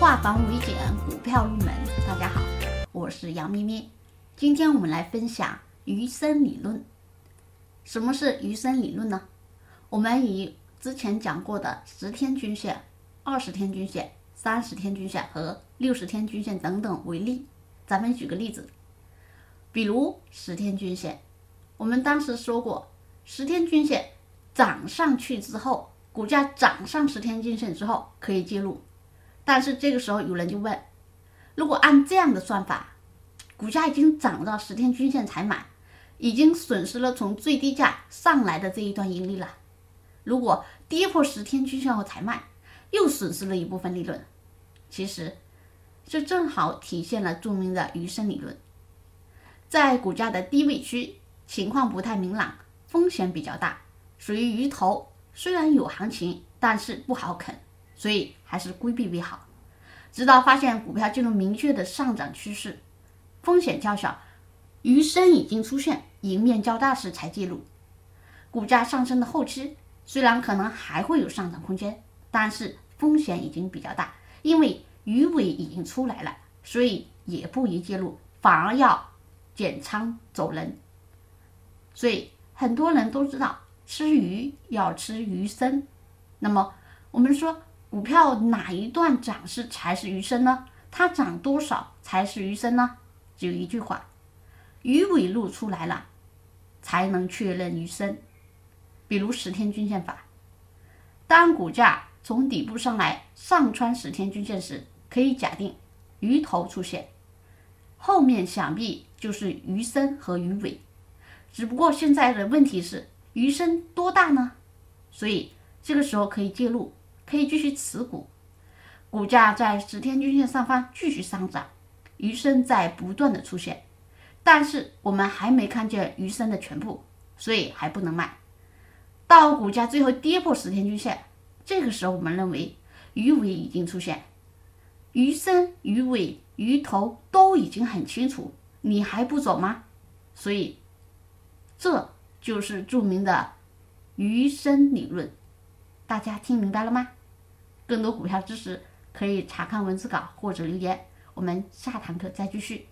化繁为简，股票入门。大家好，我是杨咪咪。今天我们来分享余生理论。什么是余生理论呢？我们以之前讲过的十天均线、二十天均线、三十天均线和六十天均线等等为例，咱们举个例子，比如十天均线，我们当时说过，十天均线涨上去之后，股价涨上十天均线之后可以介入。但是这个时候有人就问，如果按这样的算法，股价已经涨到十天均线才买，已经损失了从最低价上来的这一段盈利了。如果跌破十天均线后才卖，又损失了一部分利润。其实，这正好体现了著名的余生理论。在股价的低位区，情况不太明朗，风险比较大，属于鱼头，虽然有行情，但是不好啃。所以还是规避为好，直到发现股票进入明确的上涨趋势，风险较小，余生已经出现，赢面较大时才介入。股价上升的后期，虽然可能还会有上涨空间，但是风险已经比较大，因为鱼尾已经出来了，所以也不宜介入，反而要减仓走人。所以很多人都知道吃鱼要吃鱼身，那么我们说。股票哪一段涨势才是余生呢？它涨多少才是余生呢？只有一句话，鱼尾露出来了，才能确认余生。比如十天均线法，当股价从底部上来上穿十天均线时，可以假定鱼头出现，后面想必就是鱼身和鱼尾。只不过现在的问题是鱼身多大呢？所以这个时候可以介入。可以继续持股，股价在十天均线上方继续上涨，余生在不断的出现，但是我们还没看见余生的全部，所以还不能卖。到股价最后跌破十天均线，这个时候我们认为鱼尾已经出现，鱼身、鱼尾、鱼头都已经很清楚，你还不走吗？所以这就是著名的鱼身理论，大家听明白了吗？更多股票知识可以查看文字稿或者留言，我们下堂课再继续。